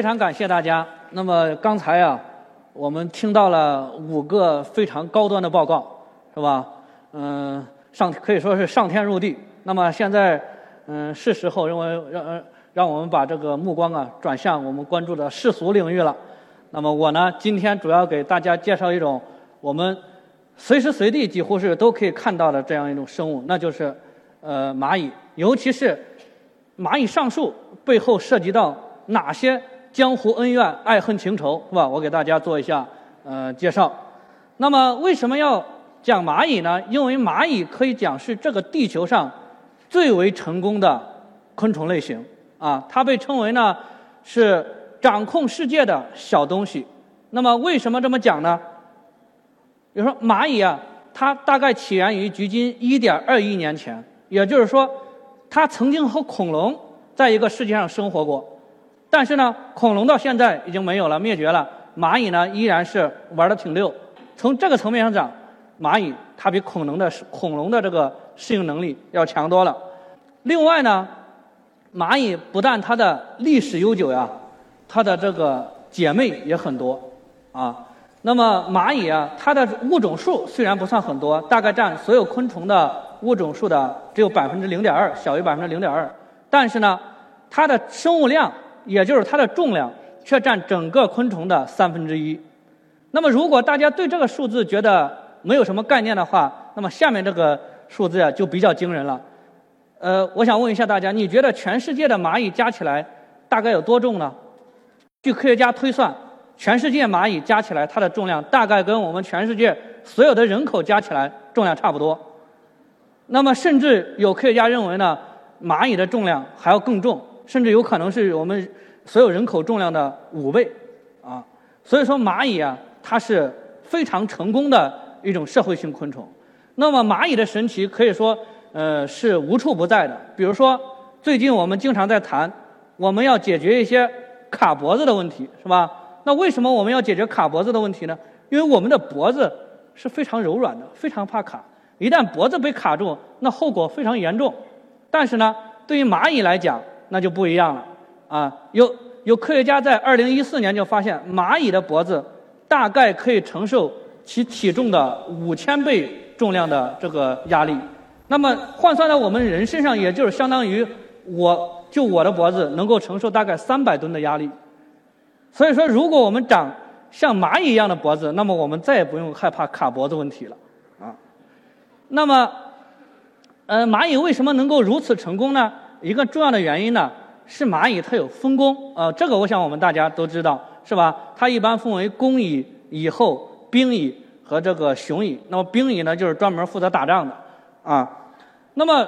非常感谢大家。那么刚才啊，我们听到了五个非常高端的报告，是吧？嗯，上可以说是上天入地。那么现在，嗯，是时候认为让让我们把这个目光啊转向我们关注的世俗领域了。那么我呢，今天主要给大家介绍一种我们随时随地几乎是都可以看到的这样一种生物，那就是呃蚂蚁，尤其是蚂蚁上树背后涉及到哪些？江湖恩怨、爱恨情仇，是吧？我给大家做一下呃介绍。那么为什么要讲蚂蚁呢？因为蚂蚁可以讲是这个地球上最为成功的昆虫类型啊，它被称为呢是掌控世界的小东西。那么为什么这么讲呢？比如说蚂蚁啊，它大概起源于距今1.2亿年前，也就是说，它曾经和恐龙在一个世界上生活过。但是呢，恐龙到现在已经没有了，灭绝了。蚂蚁呢，依然是玩的挺溜。从这个层面上讲，蚂蚁它比恐龙的恐龙的这个适应能力要强多了。另外呢，蚂蚁不但它的历史悠久呀，它的这个姐妹也很多啊。那么蚂蚁啊，它的物种数虽然不算很多，大概占所有昆虫的物种数的只有百分之零点二，小于百分之零点二。但是呢，它的生物量。也就是它的重量却占整个昆虫的三分之一。那么，如果大家对这个数字觉得没有什么概念的话，那么下面这个数字啊就比较惊人了。呃，我想问一下大家，你觉得全世界的蚂蚁加起来大概有多重呢？据科学家推算，全世界蚂蚁加起来它的重量大概跟我们全世界所有的人口加起来重量差不多。那么，甚至有科学家认为呢，蚂蚁的重量还要更重。甚至有可能是我们所有人口重量的五倍，啊，所以说蚂蚁啊，它是非常成功的一种社会性昆虫。那么蚂蚁的神奇可以说，呃，是无处不在的。比如说，最近我们经常在谈，我们要解决一些卡脖子的问题，是吧？那为什么我们要解决卡脖子的问题呢？因为我们的脖子是非常柔软的，非常怕卡。一旦脖子被卡住，那后果非常严重。但是呢，对于蚂蚁来讲，那就不一样了，啊，有有科学家在二零一四年就发现，蚂蚁的脖子大概可以承受其体重的五千倍重量的这个压力。那么换算到我们人身上，也就是相当于我就我的脖子能够承受大概三百吨的压力。所以说，如果我们长像蚂蚁一样的脖子，那么我们再也不用害怕卡脖子问题了，啊。那么，呃，蚂蚁为什么能够如此成功呢？一个重要的原因呢，是蚂蚁它有分工，呃，这个我想我们大家都知道，是吧？它一般分为工蚁、蚁后、兵蚁和这个雄蚁。那么兵蚁呢，就是专门负责打仗的，啊。那么，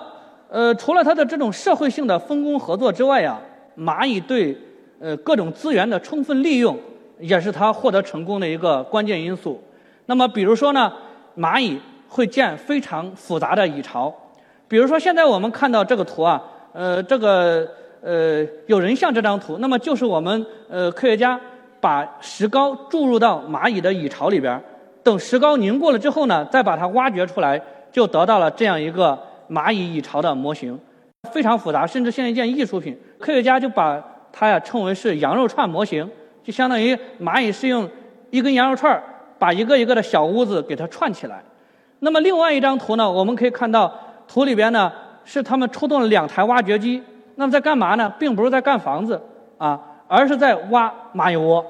呃，除了它的这种社会性的分工合作之外呀，蚂蚁对呃各种资源的充分利用，也是它获得成功的一个关键因素。那么，比如说呢，蚂蚁会建非常复杂的蚁巢，比如说现在我们看到这个图啊。呃，这个呃有人像这张图，那么就是我们呃科学家把石膏注入到蚂蚁的蚁巢里边，等石膏凝固了之后呢，再把它挖掘出来，就得到了这样一个蚂蚁蚁巢的模型，非常复杂，甚至像一件艺术品。科学家就把它呀称为是羊肉串模型，就相当于蚂蚁是用一根羊肉串把一个一个的小屋子给它串起来。那么另外一张图呢，我们可以看到图里边呢。是他们出动了两台挖掘机，那么在干嘛呢？并不是在干房子啊，而是在挖蚂蚁窝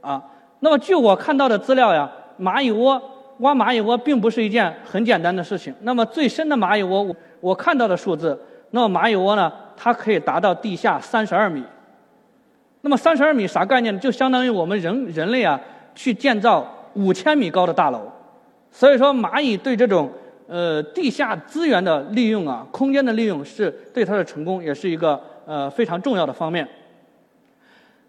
啊。那么据我看到的资料呀，蚂蚁窝挖蚂蚁窝并不是一件很简单的事情。那么最深的蚂蚁窝，我我看到的数字，那么蚂蚁窝呢，它可以达到地下三十二米。那么三十二米啥概念呢？就相当于我们人人类啊去建造五千米高的大楼。所以说，蚂蚁对这种呃，地下资源的利用啊，空间的利用是对它的成功也是一个呃非常重要的方面。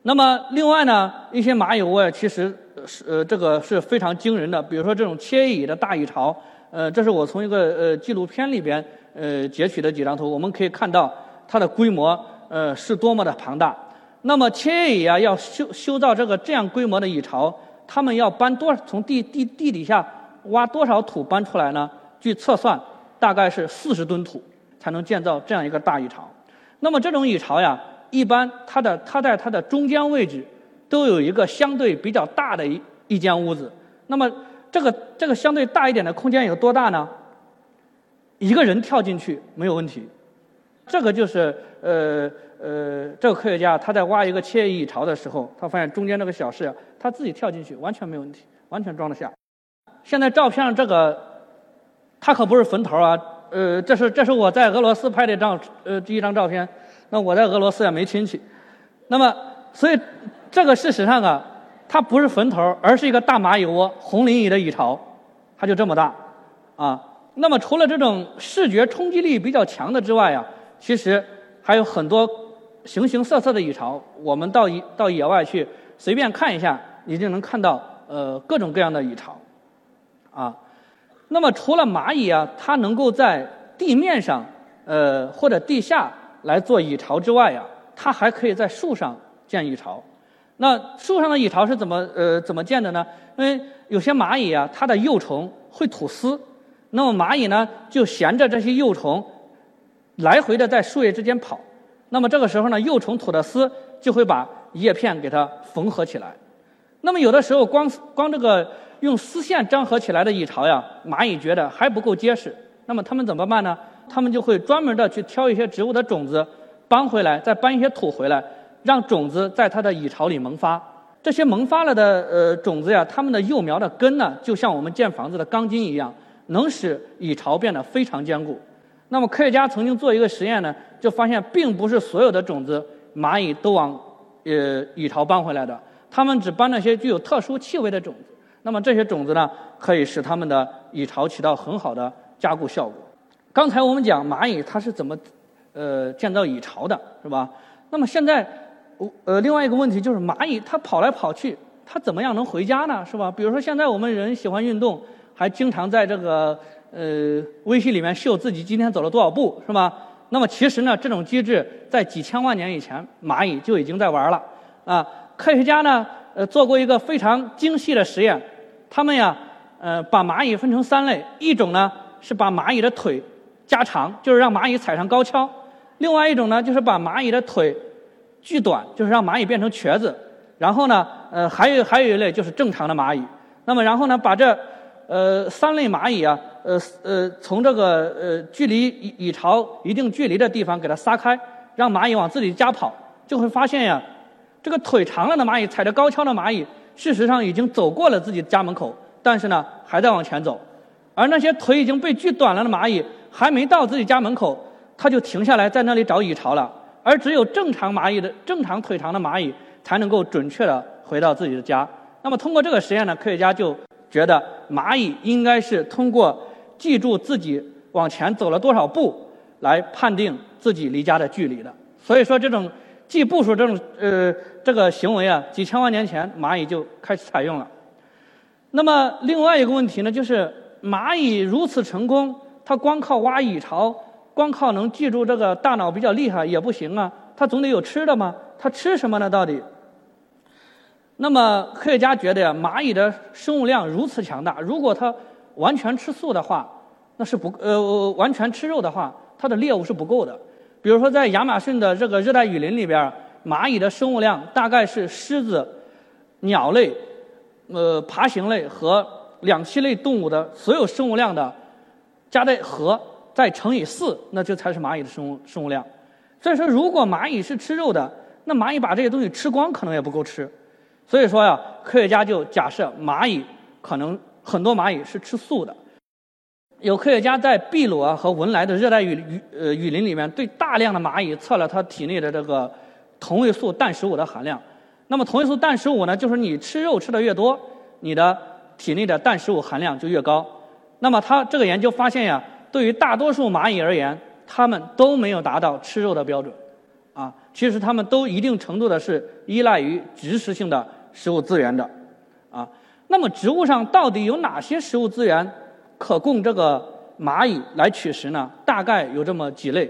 那么另外呢，一些蚂蚁窝其实是呃这个是非常惊人的，比如说这种切蚁的大蚁巢，呃，这是我从一个呃纪录片里边呃截取的几张图，我们可以看到它的规模呃是多么的庞大。那么切蚁啊要修修造这个这样规模的蚁巢，他们要搬多从地地地底下挖多少土搬出来呢？据测算，大概是四十吨土才能建造这样一个大蚁巢。那么这种蚁巢呀。一般它的它在它的中间位置都有一个相对比较大的一一间屋子。那么这个这个相对大一点的空间有多大呢？一个人跳进去没有问题。这个就是呃呃，这个科学家他在挖一个切蚁巢的时候，他发现中间那个小室，他自己跳进去完全没有问题，完全装得下。现在照片上这个，它可不是坟头啊，呃，这是这是我在俄罗斯拍的照，呃，第一张照片。那我在俄罗斯也没亲戚，那么所以这个事实上啊，它不是坟头，而是一个大蚂蚁窝，红磷蚁的蚁巢，它就这么大，啊，那么除了这种视觉冲击力比较强的之外啊，其实还有很多形形色色的蚁巢，我们到野到野外去随便看一下，你就能看到呃各种各样的蚁巢，啊，那么除了蚂蚁啊，它能够在地面上呃或者地下。来做蚁巢之外呀，它还可以在树上建蚁巢。那树上的蚁巢是怎么呃怎么建的呢？因为有些蚂蚁啊，它的幼虫会吐丝，那么蚂蚁呢就衔着这些幼虫，来回的在树叶之间跑。那么这个时候呢，幼虫吐的丝就会把叶片给它缝合起来。那么有的时候光光这个用丝线粘合起来的蚁巢呀，蚂蚁觉得还不够结实，那么它们怎么办呢？他们就会专门的去挑一些植物的种子搬回来，再搬一些土回来，让种子在它的蚁巢里萌发。这些萌发了的呃种子呀，它们的幼苗的根呢，就像我们建房子的钢筋一样，能使蚁巢变得非常坚固。那么科学家曾经做一个实验呢，就发现并不是所有的种子蚂蚁都往呃蚁巢搬回来的，它们只搬那些具有特殊气味的种子。那么这些种子呢，可以使它们的蚁巢起到很好的加固效果。刚才我们讲蚂蚁它是怎么，呃，建造蚁巢的，是吧？那么现在，呃，另外一个问题就是蚂蚁它跑来跑去，它怎么样能回家呢？是吧？比如说现在我们人喜欢运动，还经常在这个呃微信里面秀自己今天走了多少步，是吧？那么其实呢，这种机制在几千万年以前，蚂蚁就已经在玩了啊。科学家呢，呃，做过一个非常精细的实验，他们呀，呃，把蚂蚁分成三类，一种呢是把蚂蚁的腿。加长就是让蚂蚁踩上高跷，另外一种呢就是把蚂蚁的腿锯短，就是让蚂蚁变成瘸子。然后呢，呃，还有还有一类就是正常的蚂蚁。那么然后呢，把这呃三类蚂蚁啊，呃呃从这个呃距离蚁蚁巢一定距离的地方给它撒开，让蚂蚁往自己家跑，就会发现呀，这个腿长了的蚂蚁踩着高跷的蚂蚁，事实上已经走过了自己家门口，但是呢还在往前走，而那些腿已经被锯短了的蚂蚁。还没到自己家门口，它就停下来在那里找蚁巢了。而只有正常蚂蚁的正常腿长的蚂蚁才能够准确的回到自己的家。那么通过这个实验呢，科学家就觉得蚂蚁应该是通过记住自己往前走了多少步来判定自己离家的距离的。所以说这种记步数这种呃这个行为啊，几千万年前蚂蚁就开始采用了。那么另外一个问题呢，就是蚂蚁如此成功。它光靠挖蚁巢，光靠能记住这个大脑比较厉害也不行啊，它总得有吃的嘛。它吃什么呢？到底？那么科学家觉得呀，蚂蚁的生物量如此强大，如果它完全吃素的话，那是不呃完全吃肉的话，它的猎物是不够的。比如说在亚马逊的这个热带雨林里边，蚂蚁的生物量大概是狮子、鸟类、呃爬行类和两栖类动物的所有生物量的。加在和再乘以四，那这才是蚂蚁的生物生物量。所以说，如果蚂蚁是吃肉的，那蚂蚁把这些东西吃光，可能也不够吃。所以说呀，科学家就假设蚂蚁可能很多蚂蚁是吃素的。有科学家在秘鲁啊和文莱的热带雨雨呃雨林里面，对大量的蚂蚁测了它体内的这个同位素氮十五的含量。那么同位素氮十五呢，就是你吃肉吃的越多，你的体内的氮十五含量就越高。那么它这个研究发现呀，对于大多数蚂蚁而言，它们都没有达到吃肉的标准，啊，其实它们都一定程度的是依赖于植食性的食物资源的，啊，那么植物上到底有哪些食物资源可供这个蚂蚁来取食呢？大概有这么几类，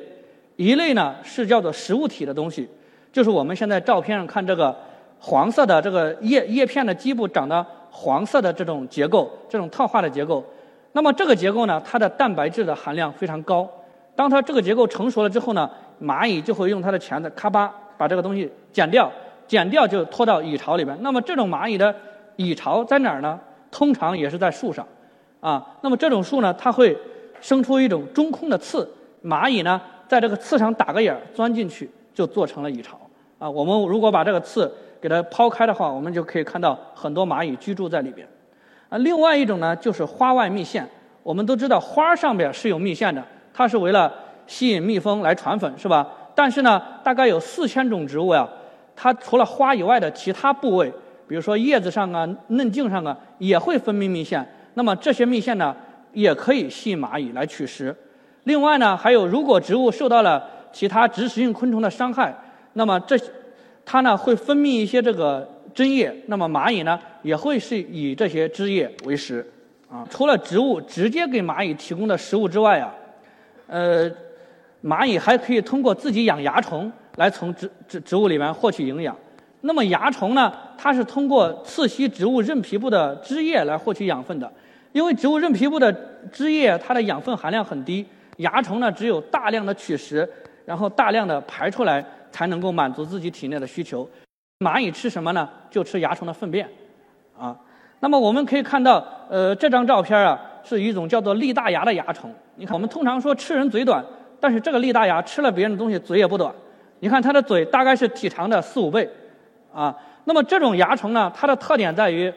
一类呢是叫做食物体的东西，就是我们现在照片上看这个黄色的这个叶叶片的基部长的黄色的这种结构，这种套化的结构。那么这个结构呢，它的蛋白质的含量非常高。当它这个结构成熟了之后呢，蚂蚁就会用它的钳子咔吧把这个东西剪掉，剪掉就拖到蚁巢里边。那么这种蚂蚁的蚁巢在哪儿呢？通常也是在树上，啊，那么这种树呢，它会生出一种中空的刺，蚂蚁呢在这个刺上打个眼儿，钻进去就做成了蚁巢。啊，我们如果把这个刺给它抛开的话，我们就可以看到很多蚂蚁居住在里边。啊，另外一种呢，就是花外蜜腺。我们都知道花上边是有蜜腺的，它是为了吸引蜜蜂来传粉，是吧？但是呢，大概有四千种植物呀，它除了花以外的其他部位，比如说叶子上啊、嫩茎上啊，也会分泌蜜腺。那么这些蜜腺呢，也可以吸引蚂蚁来取食。另外呢，还有如果植物受到了其他植食性昆虫的伤害，那么这它呢会分泌一些这个。针叶，那么蚂蚁呢也会是以这些枝叶为食，啊，除了植物直接给蚂蚁提供的食物之外啊，呃，蚂蚁还可以通过自己养蚜虫来从植植植物里面获取营养。那么蚜虫呢，它是通过刺吸植物韧皮部的汁液来获取养分的，因为植物韧皮部的汁液它的养分含量很低，蚜虫呢只有大量的取食，然后大量的排出来，才能够满足自己体内的需求。蚂蚁吃什么呢？就吃蚜虫的粪便，啊，那么我们可以看到，呃，这张照片啊，是一种叫做利大牙的蚜虫。你看，我们通常说吃人嘴短，但是这个利大牙吃了别人的东西，嘴也不短。你看它的嘴大概是体长的四五倍，啊，那么这种蚜虫呢，它的特点在于，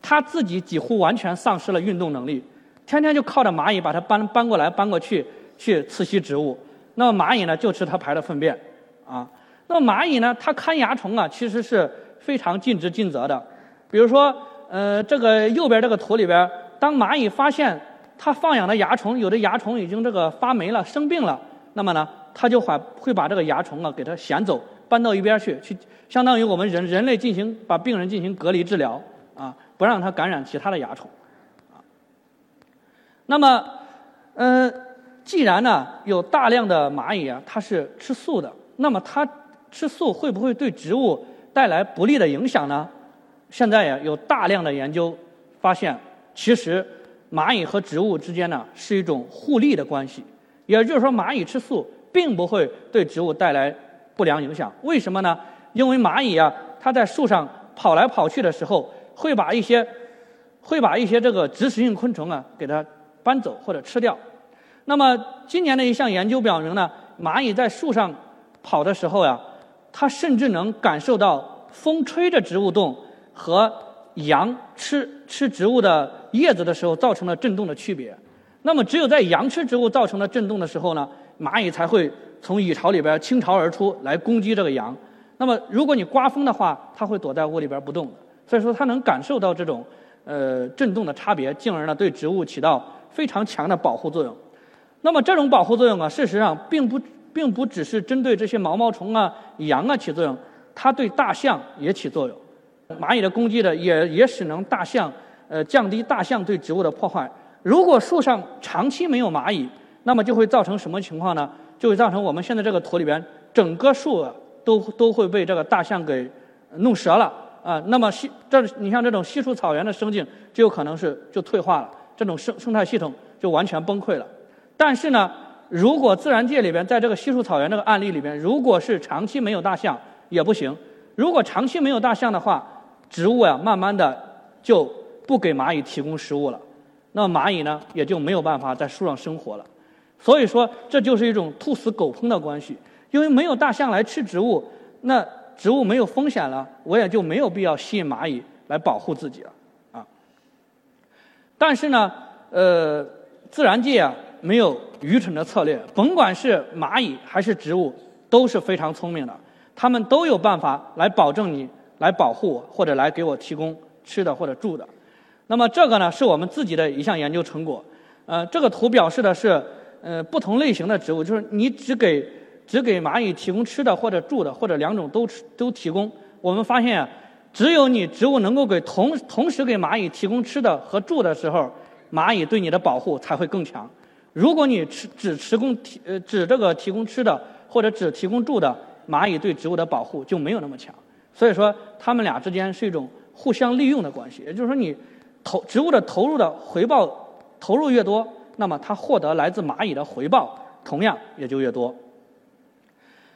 它自己几乎完全丧失了运动能力，天天就靠着蚂蚁把它搬搬过来搬过去去刺吸植物。那么蚂蚁呢，就吃它排的粪便，啊。那么蚂蚁呢？它看蚜虫啊，其实是非常尽职尽责的。比如说，呃，这个右边这个图里边，当蚂蚁发现它放养的蚜虫有的蚜虫已经这个发霉了、生病了，那么呢，它就会会把这个蚜虫啊给它衔走，搬到一边去，去相当于我们人人类进行把病人进行隔离治疗啊，不让它感染其他的蚜虫啊。那么，呃，既然呢有大量的蚂蚁啊，它是吃素的，那么它吃素会不会对植物带来不利的影响呢？现在呀，有大量的研究发现，其实蚂蚁和植物之间呢是一种互利的关系。也就是说，蚂蚁吃素并不会对植物带来不良影响。为什么呢？因为蚂蚁啊，它在树上跑来跑去的时候，会把一些会把一些这个植食性昆虫啊给它搬走或者吃掉。那么今年的一项研究表明呢，蚂蚁在树上跑的时候呀。它甚至能感受到风吹着植物动和羊吃吃植物的叶子的时候造成的震动的区别。那么，只有在羊吃植物造成的震动的时候呢，蚂蚁才会从蚁巢里边倾巢而出来攻击这个羊。那么，如果你刮风的话，它会躲在屋里边不动。所以说，它能感受到这种呃震动的差别，进而呢对植物起到非常强的保护作用。那么，这种保护作用啊，事实上并不。并不只是针对这些毛毛虫啊、羊啊起作用，它对大象也起作用。蚂蚁的攻击的也也使能大象呃降低大象对植物的破坏。如果树上长期没有蚂蚁，那么就会造成什么情况呢？就会造成我们现在这个图里边整个树都都会被这个大象给弄折了啊。那么西这你像这种稀树草原的生境就有可能是就退化了，这种生生态系统就完全崩溃了。但是呢？如果自然界里边，在这个稀树草原这个案例里边，如果是长期没有大象也不行。如果长期没有大象的话，植物呀，慢慢的就不给蚂蚁提供食物了，那蚂蚁呢，也就没有办法在树上生活了。所以说，这就是一种兔死狗烹的关系。因为没有大象来吃植物，那植物没有风险了，我也就没有必要吸引蚂蚁来保护自己了啊。但是呢，呃，自然界啊。没有愚蠢的策略，甭管是蚂蚁还是植物，都是非常聪明的。他们都有办法来保证你，来保护我，或者来给我提供吃的或者住的。那么这个呢，是我们自己的一项研究成果。呃，这个图表示的是呃不同类型的植物，就是你只给只给蚂蚁提供吃的或者住的，或者两种都都提供。我们发现，只有你植物能够给同同时给蚂蚁提供吃的和住的时候，蚂蚁对你的保护才会更强。如果你只只提供提呃只这个提供吃的或者只提供住的，蚂蚁对植物的保护就没有那么强。所以说，它们俩之间是一种互相利用的关系。也就是说，你投植物的投入的回报投入越多，那么它获得来自蚂蚁的回报同样也就越多。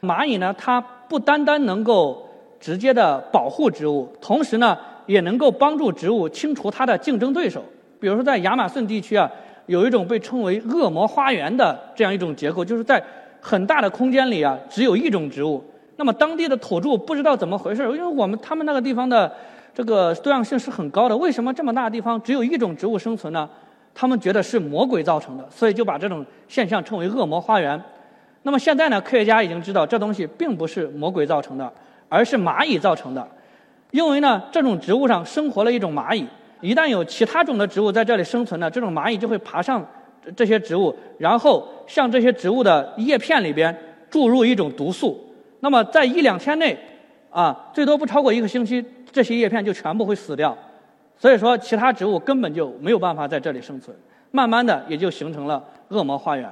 蚂蚁呢，它不单单能够直接的保护植物，同时呢，也能够帮助植物清除它的竞争对手。比如说，在亚马逊地区啊，有一种被称为“恶魔花园”的这样一种结构，就是在很大的空间里啊，只有一种植物。那么当地的土著不知道怎么回事，因为我们他们那个地方的这个多样性是很高的，为什么这么大的地方只有一种植物生存呢？他们觉得是魔鬼造成的，所以就把这种现象称为“恶魔花园”。那么现在呢，科学家已经知道这东西并不是魔鬼造成的，而是蚂蚁造成的。因为呢，这种植物上生活了一种蚂蚁，一旦有其他种的植物在这里生存呢，这种蚂蚁就会爬上这些植物，然后向这些植物的叶片里边注入一种毒素。那么在一两天内，啊，最多不超过一个星期，这些叶片就全部会死掉。所以说，其他植物根本就没有办法在这里生存。慢慢的，也就形成了恶魔花园。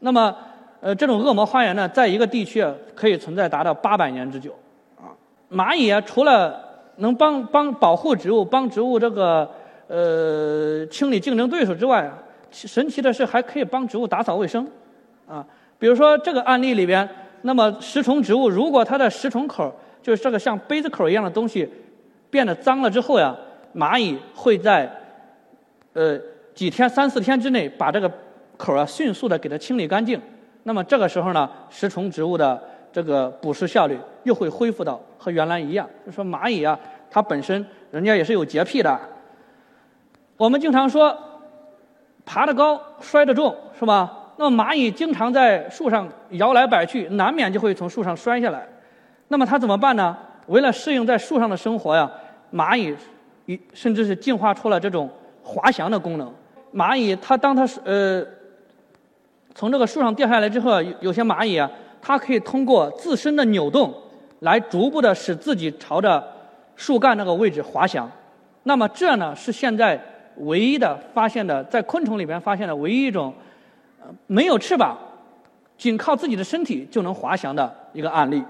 那么，呃，这种恶魔花园呢，在一个地区可以存在达到八百年之久。啊，蚂蚁啊，除了能帮帮保护植物、帮植物这个呃清理竞争对手之外，神奇的是还可以帮植物打扫卫生。啊，比如说这个案例里边。那么食虫植物，如果它的食虫口就是这个像杯子口一样的东西变得脏了之后呀，蚂蚁会在呃几天三四天之内把这个口啊迅速的给它清理干净。那么这个时候呢，食虫植物的这个捕食效率又会恢复到和原来一样。就说蚂蚁啊，它本身人家也是有洁癖的。我们经常说爬得高摔得重，是吧？那么蚂蚁经常在树上摇来摆去，难免就会从树上摔下来。那么它怎么办呢？为了适应在树上的生活呀，蚂蚁一甚至是进化出了这种滑翔的功能。蚂蚁它当它呃从这个树上掉下来之后，有些蚂蚁啊，它可以通过自身的扭动来逐步的使自己朝着树干那个位置滑翔。那么这呢是现在唯一的发现的，在昆虫里边发现的唯一一种。没有翅膀，仅靠自己的身体就能滑翔的一个案例，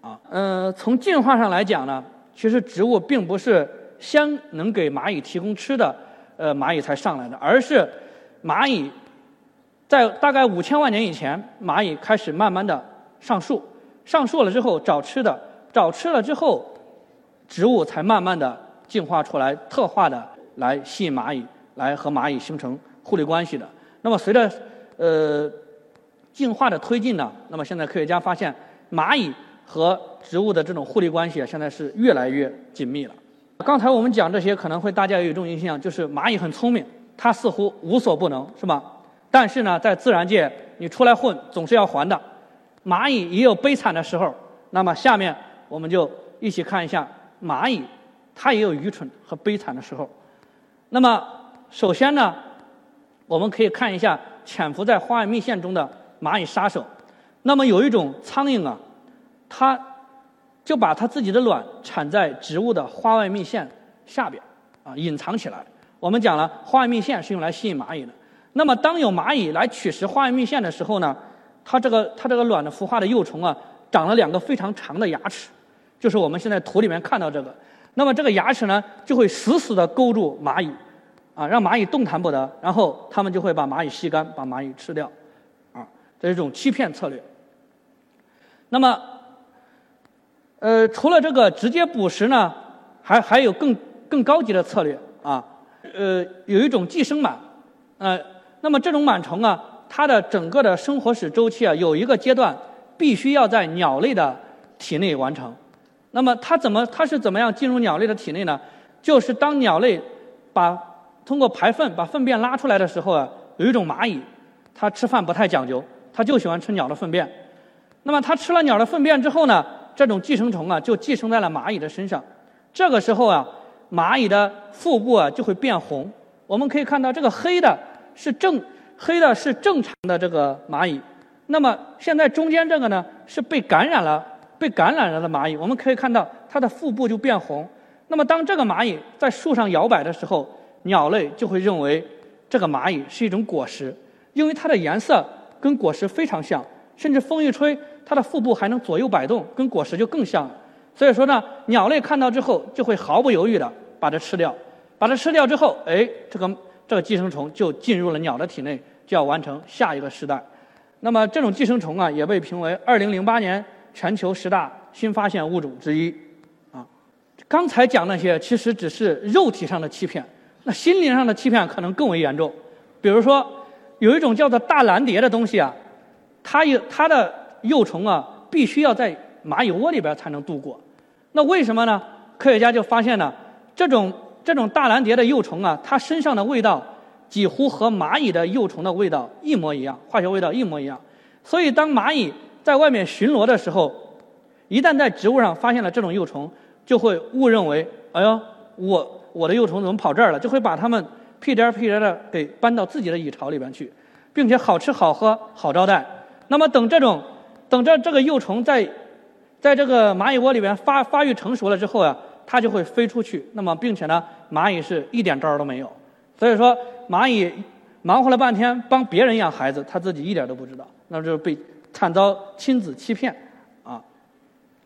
啊，嗯，从进化上来讲呢，其实植物并不是先能给蚂蚁提供吃的，呃，蚂蚁才上来的，而是蚂蚁在大概五千万年以前，蚂蚁开始慢慢的上树，上树了之后找吃的，找吃了之后，植物才慢慢的进化出来，特化的来吸引蚂蚁，来和蚂蚁形成互利关系的。那么随着呃，进化的推进呢，那么现在科学家发现，蚂蚁和植物的这种互利关系啊，现在是越来越紧密了。刚才我们讲这些，可能会大家有一种印象，就是蚂蚁很聪明，它似乎无所不能，是吧？但是呢，在自然界，你出来混总是要还的。蚂蚁也有悲惨的时候。那么下面我们就一起看一下蚂蚁，它也有愚蠢和悲惨的时候。那么首先呢，我们可以看一下。潜伏在花外密线中的蚂蚁杀手，那么有一种苍蝇啊，它就把它自己的卵产在植物的花外蜜线下边，啊，隐藏起来。我们讲了，花外蜜腺是用来吸引蚂蚁的。那么当有蚂蚁来取食花外蜜腺的时候呢，它这个它这个卵的孵化的幼虫啊，长了两个非常长的牙齿，就是我们现在图里面看到这个。那么这个牙齿呢，就会死死地勾住蚂蚁。啊，让蚂蚁动弹不得，然后它们就会把蚂蚁吸干，把蚂蚁吃掉，啊，这是一种欺骗策略。那么，呃，除了这个直接捕食呢，还还有更更高级的策略啊，呃，有一种寄生螨，呃，那么这种螨虫啊，它的整个的生活史周期啊，有一个阶段必须要在鸟类的体内完成。那么它怎么它是怎么样进入鸟类的体内呢？就是当鸟类把通过排粪把粪便拉出来的时候啊，有一种蚂蚁，它吃饭不太讲究，它就喜欢吃鸟的粪便。那么它吃了鸟的粪便之后呢，这种寄生虫啊就寄生在了蚂蚁的身上。这个时候啊，蚂蚁的腹部啊就会变红。我们可以看到这个黑的是正黑的是正常的这个蚂蚁。那么现在中间这个呢是被感染了、被感染了的蚂蚁。我们可以看到它的腹部就变红。那么当这个蚂蚁在树上摇摆的时候，鸟类就会认为这个蚂蚁是一种果实，因为它的颜色跟果实非常像，甚至风一吹，它的腹部还能左右摆动，跟果实就更像了。所以说呢，鸟类看到之后就会毫不犹豫的把它吃掉。把它吃掉之后，哎，这个这个寄生虫就进入了鸟的体内，就要完成下一个时代。那么这种寄生虫啊，也被评为2008年全球十大新发现物种之一。啊，刚才讲那些其实只是肉体上的欺骗，那心灵上的欺骗可能更为严重。比如说，有一种叫做大蓝蝶的东西啊，它有它的幼虫啊，必须要在蚂蚁窝里边才能度过。那为什么呢？科学家就发现呢，这种这种大蓝蝶的幼虫啊，它身上的味道。几乎和蚂蚁的幼虫的味道一模一样，化学味道一模一样。所以，当蚂蚁在外面巡逻的时候，一旦在植物上发现了这种幼虫，就会误认为：“哎呦，我我的幼虫怎么跑这儿了？”就会把它们屁颠儿屁颠儿的给搬到自己的蚁巢里边去，并且好吃好喝好招待。那么，等这种等这这个幼虫在在这个蚂蚁窝里边发发育成熟了之后啊，它就会飞出去。那么，并且呢，蚂蚁是一点招儿都没有。所以说，蚂蚁忙活了半天帮别人养孩子，他自己一点都不知道，那就是被惨遭亲子欺骗啊。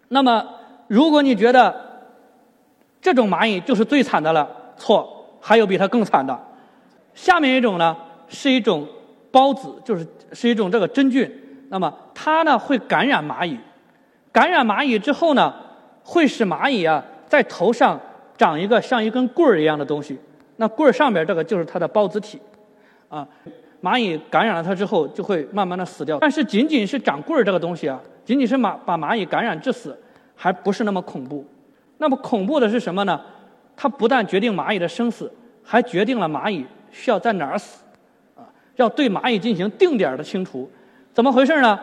那么，如果你觉得这种蚂蚁就是最惨的了，错，还有比它更惨的。下面一种呢，是一种孢子，就是是一种这个真菌。那么它呢会感染蚂蚁，感染蚂蚁之后呢，会使蚂蚁啊在头上长一个像一根棍儿一样的东西。那棍儿上边这个就是它的孢子体，啊，蚂蚁感染了它之后就会慢慢的死掉。但是仅仅是长棍儿这个东西啊，仅仅是蚂把蚂蚁感染致死，还不是那么恐怖。那么恐怖的是什么呢？它不但决定蚂蚁的生死，还决定了蚂蚁需要在哪儿死，啊，要对蚂蚁进行定点的清除。怎么回事呢？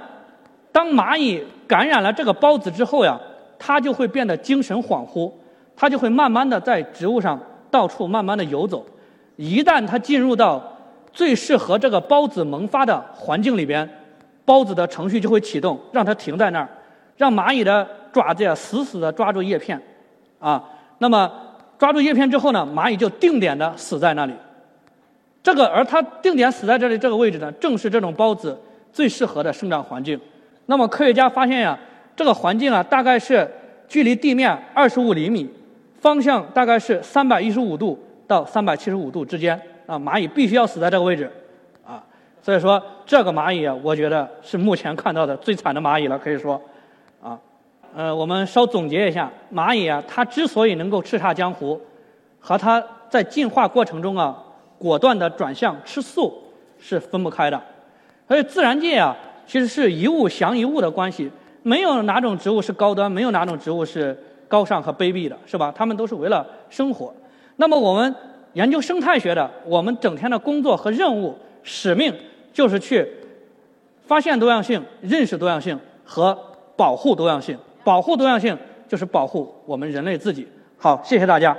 当蚂蚁感染了这个孢子之后呀，它就会变得精神恍惚，它就会慢慢的在植物上。到处慢慢的游走，一旦它进入到最适合这个孢子萌发的环境里边，孢子的程序就会启动，让它停在那儿，让蚂蚁的爪子呀死死的抓住叶片，啊，那么抓住叶片之后呢，蚂蚁就定点的死在那里。这个而它定点死在这里这个位置呢，正是这种孢子最适合的生长环境。那么科学家发现呀，这个环境啊大概是距离地面二十五厘米。方向大概是三百一十五度到三百七十五度之间啊，蚂蚁必须要死在这个位置，啊，所以说这个蚂蚁啊，我觉得是目前看到的最惨的蚂蚁了，可以说，啊，呃，我们稍总结一下，蚂蚁啊，它之所以能够叱咤江湖，和它在进化过程中啊，果断的转向吃素是分不开的，所以自然界啊，其实是一物降一物的关系，没有哪种植物是高端，没有哪种植物是。高尚和卑鄙的是吧？他们都是为了生活。那么我们研究生态学的，我们整天的工作和任务使命就是去发现多样性、认识多样性和保护多样性。保护多样性就是保护我们人类自己。好，谢谢大家。